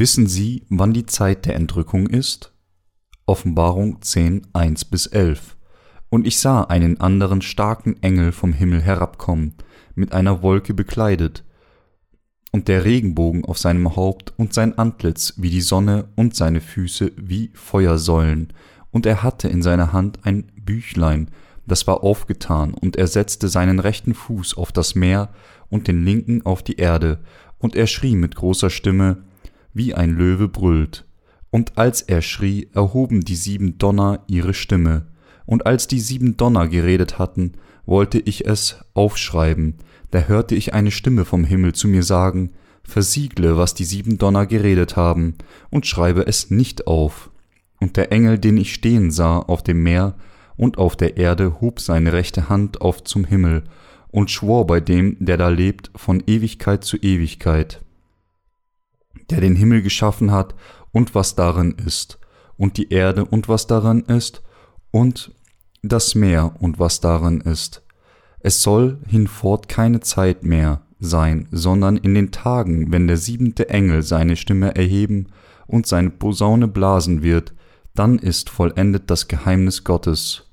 Wissen Sie, wann die Zeit der Entrückung ist? Offenbarung 10, 1 bis 11. Und ich sah einen anderen starken Engel vom Himmel herabkommen, mit einer Wolke bekleidet, und der Regenbogen auf seinem Haupt und sein Antlitz wie die Sonne und seine Füße wie Feuersäulen, und er hatte in seiner Hand ein Büchlein, das war aufgetan, und er setzte seinen rechten Fuß auf das Meer und den linken auf die Erde, und er schrie mit großer Stimme, wie ein Löwe brüllt. Und als er schrie, erhoben die sieben Donner ihre Stimme. Und als die sieben Donner geredet hatten, wollte ich es aufschreiben, da hörte ich eine Stimme vom Himmel zu mir sagen, Versiegle, was die sieben Donner geredet haben, und schreibe es nicht auf. Und der Engel, den ich stehen sah auf dem Meer und auf der Erde, hob seine rechte Hand auf zum Himmel und schwor bei dem, der da lebt, von Ewigkeit zu Ewigkeit der den Himmel geschaffen hat und was darin ist, und die Erde und was darin ist, und das Meer und was darin ist. Es soll hinfort keine Zeit mehr sein, sondern in den Tagen, wenn der siebente Engel seine Stimme erheben und seine Posaune blasen wird, dann ist vollendet das Geheimnis Gottes,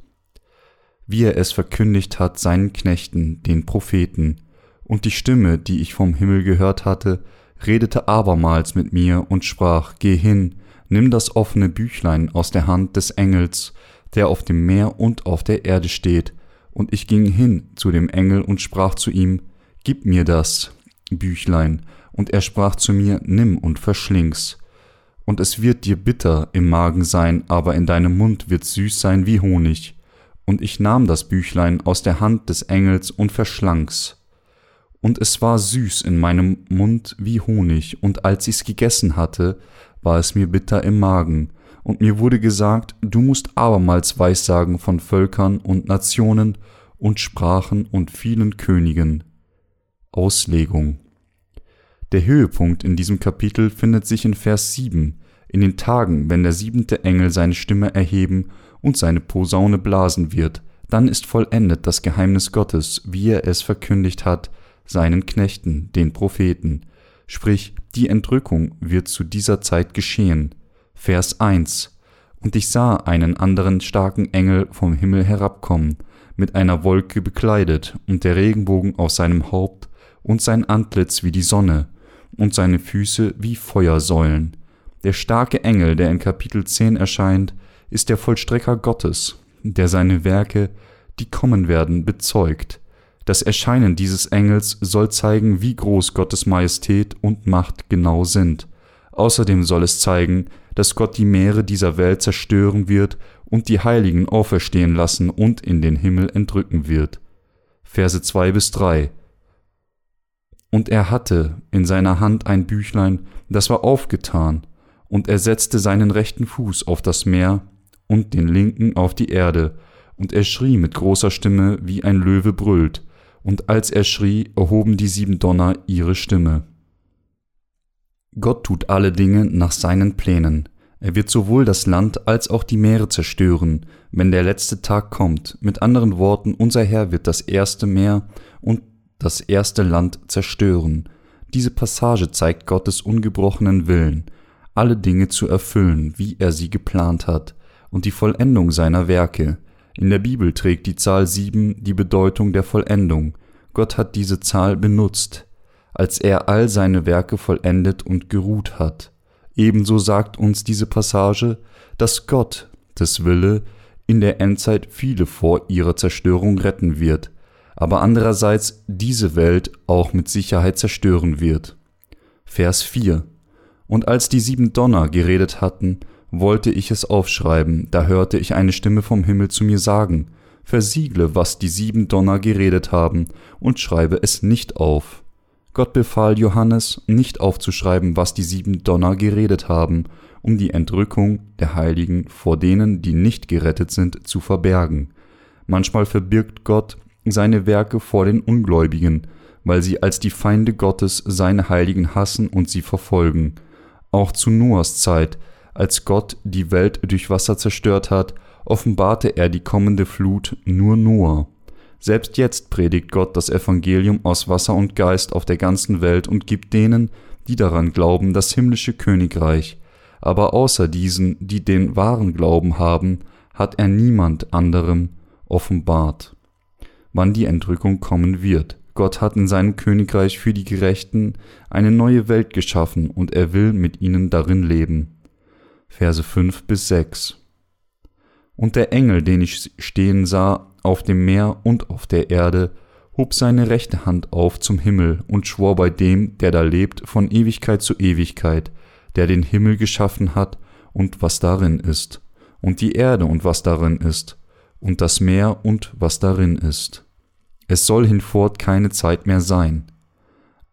wie er es verkündigt hat seinen Knechten, den Propheten, und die Stimme, die ich vom Himmel gehört hatte, redete abermals mit mir und sprach, Geh hin, nimm das offene Büchlein aus der Hand des Engels, der auf dem Meer und auf der Erde steht. Und ich ging hin zu dem Engel und sprach zu ihm, Gib mir das Büchlein. Und er sprach zu mir, Nimm und verschling's. Und es wird dir bitter im Magen sein, aber in deinem Mund wird süß sein wie Honig. Und ich nahm das Büchlein aus der Hand des Engels und verschlang's und es war süß in meinem Mund wie Honig, und als ich's gegessen hatte, war es mir bitter im Magen, und mir wurde gesagt, du musst abermals Weissagen von Völkern und Nationen und Sprachen und vielen Königen. Auslegung. Der Höhepunkt in diesem Kapitel findet sich in Vers 7, in den Tagen, wenn der siebente Engel seine Stimme erheben und seine Posaune blasen wird, dann ist vollendet das Geheimnis Gottes, wie er es verkündigt hat, seinen Knechten, den Propheten, sprich die Entrückung wird zu dieser Zeit geschehen. Vers 1 Und ich sah einen anderen starken Engel vom Himmel herabkommen, mit einer Wolke bekleidet, und der Regenbogen auf seinem Haupt, und sein Antlitz wie die Sonne, und seine Füße wie Feuersäulen. Der starke Engel, der in Kapitel 10 erscheint, ist der Vollstrecker Gottes, der seine Werke, die kommen werden, bezeugt, das Erscheinen dieses Engels soll zeigen, wie groß Gottes Majestät und Macht genau sind. Außerdem soll es zeigen, dass Gott die Meere dieser Welt zerstören wird und die Heiligen auferstehen lassen und in den Himmel entrücken wird. Verse 2 bis 3 Und er hatte in seiner Hand ein Büchlein, das war aufgetan, und er setzte seinen rechten Fuß auf das Meer und den linken auf die Erde, und er schrie mit großer Stimme, wie ein Löwe brüllt, und als er schrie, erhoben die sieben Donner ihre Stimme. Gott tut alle Dinge nach seinen Plänen. Er wird sowohl das Land als auch die Meere zerstören, wenn der letzte Tag kommt. Mit anderen Worten, unser Herr wird das erste Meer und das erste Land zerstören. Diese Passage zeigt Gottes ungebrochenen Willen, alle Dinge zu erfüllen, wie er sie geplant hat, und die Vollendung seiner Werke. In der Bibel trägt die Zahl sieben die Bedeutung der Vollendung. Gott hat diese Zahl benutzt, als er all seine Werke vollendet und geruht hat. Ebenso sagt uns diese Passage, dass Gott, des Wille, in der Endzeit viele vor ihrer Zerstörung retten wird, aber andererseits diese Welt auch mit Sicherheit zerstören wird. Vers 4 Und als die sieben Donner geredet hatten, wollte ich es aufschreiben, da hörte ich eine Stimme vom Himmel zu mir sagen, Versiegle, was die sieben Donner geredet haben, und schreibe es nicht auf. Gott befahl Johannes, nicht aufzuschreiben, was die sieben Donner geredet haben, um die Entrückung der Heiligen vor denen, die nicht gerettet sind, zu verbergen. Manchmal verbirgt Gott seine Werke vor den Ungläubigen, weil sie als die Feinde Gottes seine Heiligen hassen und sie verfolgen. Auch zu Noahs Zeit als Gott die Welt durch Wasser zerstört hat, offenbarte er die kommende Flut nur Noah. Selbst jetzt predigt Gott das Evangelium aus Wasser und Geist auf der ganzen Welt und gibt denen, die daran glauben, das himmlische Königreich, aber außer diesen, die den wahren Glauben haben, hat er niemand anderem offenbart, wann die Entrückung kommen wird. Gott hat in seinem Königreich für die Gerechten eine neue Welt geschaffen und er will mit ihnen darin leben. Verse 5 bis 6 Und der Engel, den ich stehen sah, auf dem Meer und auf der Erde, hob seine rechte Hand auf zum Himmel und schwor bei dem, der da lebt, von Ewigkeit zu Ewigkeit, der den Himmel geschaffen hat und was darin ist, und die Erde und was darin ist, und das Meer und was darin ist. Es soll hinfort keine Zeit mehr sein.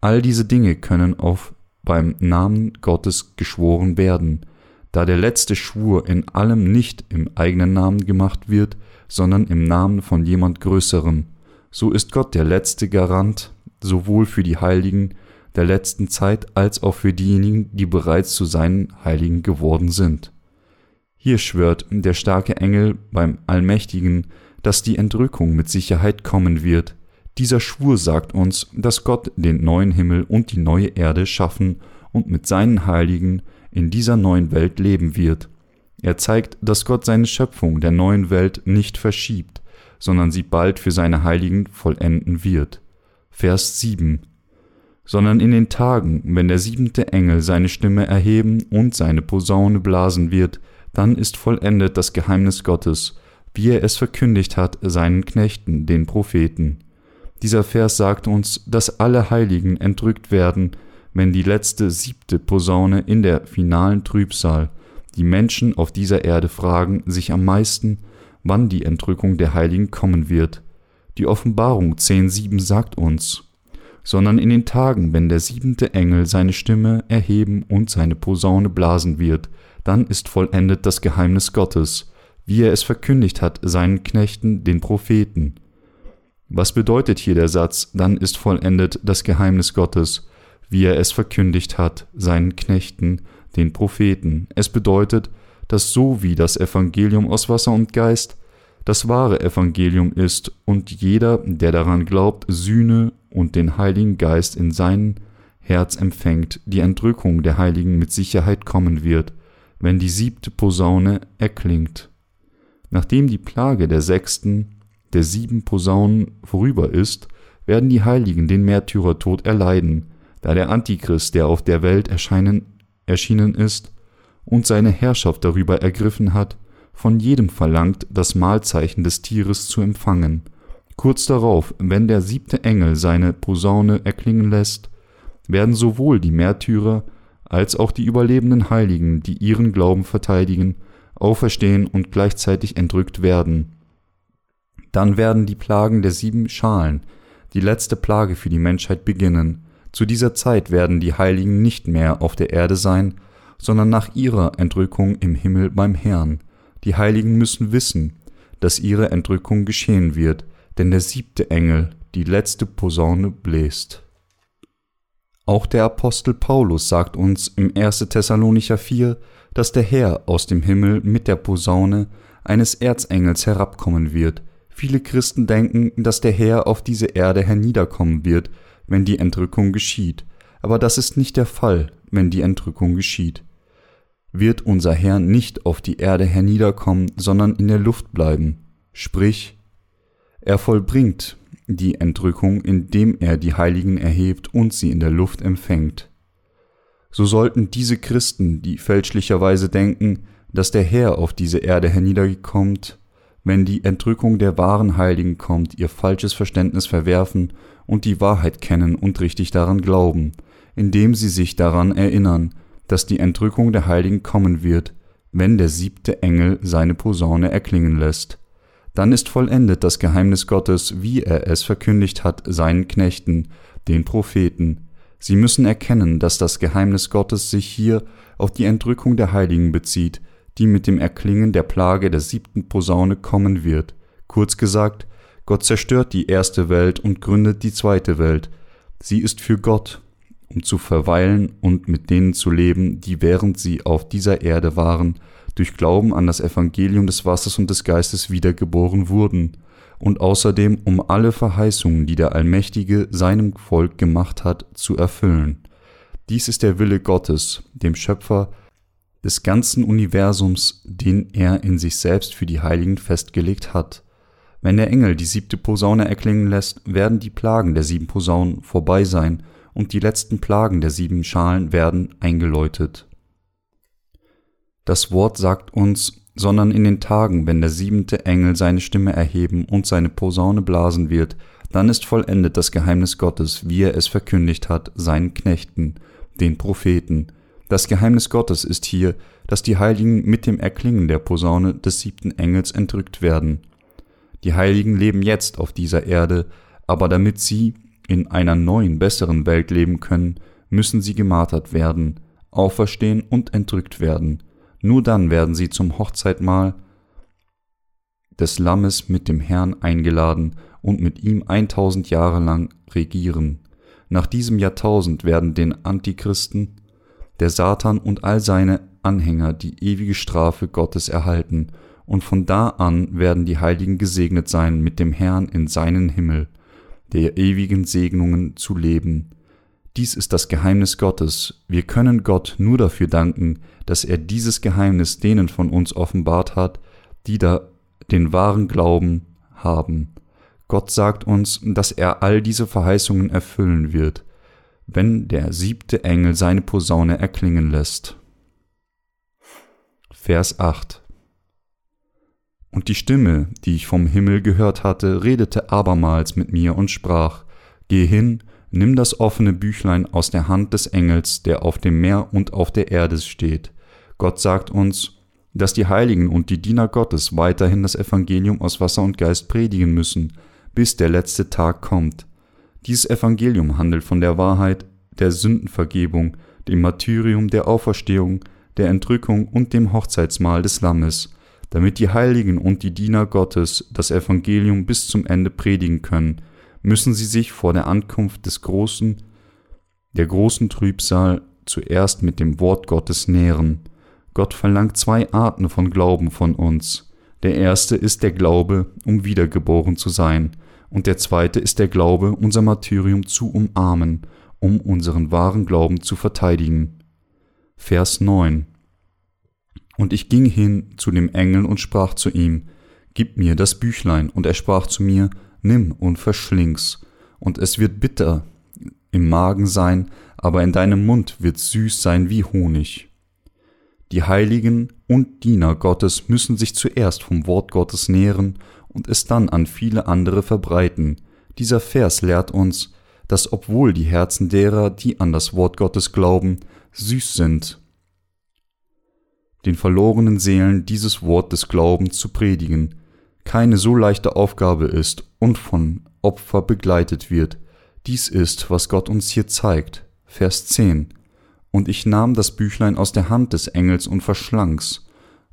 All diese Dinge können auf beim Namen Gottes geschworen werden, da der letzte Schwur in allem nicht im eigenen Namen gemacht wird, sondern im Namen von jemand Größerem. So ist Gott der letzte Garant, sowohl für die Heiligen der letzten Zeit als auch für diejenigen, die bereits zu seinen Heiligen geworden sind. Hier schwört der starke Engel beim Allmächtigen, dass die Entrückung mit Sicherheit kommen wird. Dieser Schwur sagt uns, dass Gott den neuen Himmel und die neue Erde schaffen und mit seinen Heiligen in dieser neuen Welt leben wird. Er zeigt, dass Gott seine Schöpfung der neuen Welt nicht verschiebt, sondern sie bald für seine Heiligen vollenden wird. Vers 7 sondern in den Tagen, wenn der siebente Engel seine Stimme erheben und seine Posaune blasen wird, dann ist vollendet das Geheimnis Gottes, wie er es verkündigt hat seinen Knechten, den Propheten. Dieser Vers sagt uns, dass alle Heiligen entrückt werden, wenn die letzte siebte Posaune in der finalen Trübsal die Menschen auf dieser Erde fragen sich am meisten, wann die Entrückung der Heiligen kommen wird. Die Offenbarung 10.7 sagt uns, sondern in den Tagen, wenn der siebente Engel seine Stimme erheben und seine Posaune blasen wird, dann ist vollendet das Geheimnis Gottes, wie er es verkündigt hat seinen Knechten, den Propheten. Was bedeutet hier der Satz, dann ist vollendet das Geheimnis Gottes, wie er es verkündigt hat seinen Knechten, den Propheten? Es bedeutet, dass so wie das Evangelium aus Wasser und Geist das wahre Evangelium ist und jeder, der daran glaubt, Sühne und den Heiligen Geist in sein Herz empfängt, die Entrückung der Heiligen mit Sicherheit kommen wird, wenn die siebte Posaune erklingt. Nachdem die Plage der sechsten, der sieben Posaunen vorüber ist, werden die Heiligen den Märtyrertod erleiden, da der Antichrist, der auf der Welt erscheinen, erschienen ist und seine Herrschaft darüber ergriffen hat, von jedem verlangt, das Mahlzeichen des Tieres zu empfangen. Kurz darauf, wenn der siebte Engel seine Posaune erklingen lässt, werden sowohl die Märtyrer als auch die überlebenden Heiligen, die ihren Glauben verteidigen, auferstehen und gleichzeitig entrückt werden. Dann werden die Plagen der sieben Schalen, die letzte Plage für die Menschheit beginnen. Zu dieser Zeit werden die Heiligen nicht mehr auf der Erde sein, sondern nach ihrer Entrückung im Himmel beim Herrn. Die Heiligen müssen wissen, dass ihre Entrückung geschehen wird, denn der siebte Engel die letzte Posaune bläst. Auch der Apostel Paulus sagt uns im 1. Thessalonicher 4, dass der Herr aus dem Himmel mit der Posaune eines Erzengels herabkommen wird. Viele Christen denken, dass der Herr auf diese Erde herniederkommen wird, wenn die Entrückung geschieht, aber das ist nicht der Fall, wenn die Entrückung geschieht. Wird unser Herr nicht auf die Erde herniederkommen, sondern in der Luft bleiben, sprich, er vollbringt die Entrückung, indem er die Heiligen erhebt und sie in der Luft empfängt. So sollten diese Christen, die fälschlicherweise denken, dass der Herr auf diese Erde herniederkommt, wenn die Entrückung der wahren Heiligen kommt, ihr falsches Verständnis verwerfen und die Wahrheit kennen und richtig daran glauben, indem sie sich daran erinnern, dass die Entrückung der Heiligen kommen wird, wenn der siebte Engel seine Posaune erklingen lässt. Dann ist vollendet das Geheimnis Gottes, wie er es verkündigt hat seinen Knechten, den Propheten. Sie müssen erkennen, dass das Geheimnis Gottes sich hier auf die Entrückung der Heiligen bezieht, die mit dem Erklingen der Plage der siebten Posaune kommen wird. Kurz gesagt, Gott zerstört die erste Welt und gründet die zweite Welt. Sie ist für Gott um zu verweilen und mit denen zu leben, die während sie auf dieser Erde waren, durch Glauben an das Evangelium des Wassers und des Geistes wiedergeboren wurden, und außerdem um alle Verheißungen, die der Allmächtige seinem Volk gemacht hat, zu erfüllen. Dies ist der Wille Gottes, dem Schöpfer des ganzen Universums, den er in sich selbst für die Heiligen festgelegt hat. Wenn der Engel die siebte Posaune erklingen lässt, werden die Plagen der sieben Posaunen vorbei sein und die letzten Plagen der sieben Schalen werden eingeläutet. Das Wort sagt uns, sondern in den Tagen, wenn der siebente Engel seine Stimme erheben und seine Posaune blasen wird, dann ist vollendet das Geheimnis Gottes, wie er es verkündigt hat, seinen Knechten, den Propheten. Das Geheimnis Gottes ist hier, dass die Heiligen mit dem Erklingen der Posaune des siebten Engels entrückt werden. Die Heiligen leben jetzt auf dieser Erde, aber damit sie in einer neuen, besseren Welt leben können, müssen sie gemartert werden, auferstehen und entrückt werden. Nur dann werden sie zum Hochzeitmahl des Lammes mit dem Herrn eingeladen und mit ihm eintausend Jahre lang regieren. Nach diesem Jahrtausend werden den Antichristen, der Satan und all seine Anhänger die ewige Strafe Gottes erhalten und von da an werden die Heiligen gesegnet sein, mit dem Herrn in seinen Himmel, der ewigen Segnungen zu leben. Dies ist das Geheimnis Gottes. Wir können Gott nur dafür danken, dass er dieses Geheimnis denen von uns offenbart hat, die da den wahren Glauben haben. Gott sagt uns, dass er all diese Verheißungen erfüllen wird, wenn der siebte Engel seine Posaune erklingen lässt. Vers 8 und die Stimme, die ich vom Himmel gehört hatte, redete abermals mit mir und sprach, Geh hin, nimm das offene Büchlein aus der Hand des Engels, der auf dem Meer und auf der Erde steht. Gott sagt uns, dass die Heiligen und die Diener Gottes weiterhin das Evangelium aus Wasser und Geist predigen müssen, bis der letzte Tag kommt. Dieses Evangelium handelt von der Wahrheit, der Sündenvergebung, dem Martyrium der Auferstehung, der Entrückung und dem Hochzeitsmahl des Lammes damit die Heiligen und die Diener Gottes das Evangelium bis zum Ende predigen können, müssen sie sich vor der Ankunft des großen, der großen Trübsal zuerst mit dem Wort Gottes nähren. Gott verlangt zwei Arten von Glauben von uns. Der erste ist der Glaube, um wiedergeboren zu sein, und der zweite ist der Glaube, unser Martyrium zu umarmen, um unseren wahren Glauben zu verteidigen. Vers 9 und ich ging hin zu dem Engel und sprach zu ihm, Gib mir das Büchlein. Und er sprach zu mir, Nimm und verschling's. Und es wird bitter im Magen sein, aber in deinem Mund wird süß sein wie Honig. Die Heiligen und Diener Gottes müssen sich zuerst vom Wort Gottes nähren und es dann an viele andere verbreiten. Dieser Vers lehrt uns, dass obwohl die Herzen derer, die an das Wort Gottes glauben, süß sind den verlorenen Seelen dieses Wort des Glaubens zu predigen, keine so leichte Aufgabe ist und von Opfer begleitet wird. Dies ist, was Gott uns hier zeigt. Vers 10. Und ich nahm das Büchlein aus der Hand des Engels und verschlang's,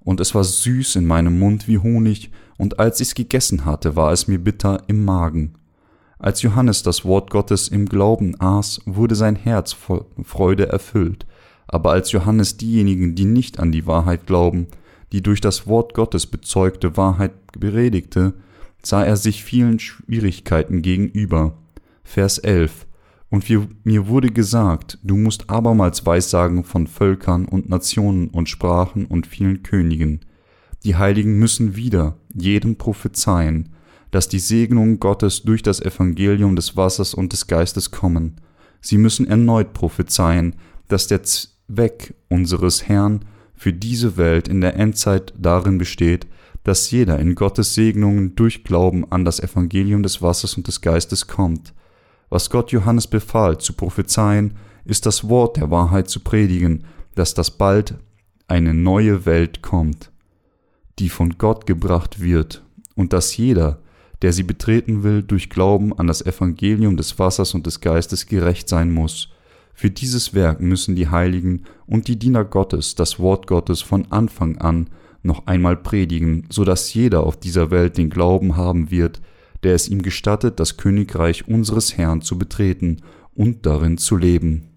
und es war süß in meinem Mund wie Honig, und als ich's gegessen hatte, war es mir bitter im Magen. Als Johannes das Wort Gottes im Glauben aß, wurde sein Herz voll Freude erfüllt, aber als Johannes diejenigen, die nicht an die Wahrheit glauben, die durch das Wort Gottes bezeugte Wahrheit beredigte, sah er sich vielen Schwierigkeiten gegenüber. Vers 11 Und mir wurde gesagt, du musst abermals Weissagen von Völkern und Nationen und Sprachen und vielen Königen. Die Heiligen müssen wieder jedem prophezeien, dass die Segnungen Gottes durch das Evangelium des Wassers und des Geistes kommen. Sie müssen erneut prophezeien, dass der Weg unseres Herrn für diese Welt in der Endzeit darin besteht, dass jeder in Gottes Segnungen durch Glauben an das Evangelium des Wassers und des Geistes kommt. Was Gott Johannes befahl zu prophezeien, ist das Wort der Wahrheit zu predigen, dass das bald eine neue Welt kommt, die von Gott gebracht wird, und dass jeder, der sie betreten will, durch Glauben an das Evangelium des Wassers und des Geistes gerecht sein muss, für dieses Werk müssen die Heiligen und die Diener Gottes das Wort Gottes von Anfang an noch einmal predigen, so dass jeder auf dieser Welt den Glauben haben wird, der es ihm gestattet, das Königreich unseres Herrn zu betreten und darin zu leben.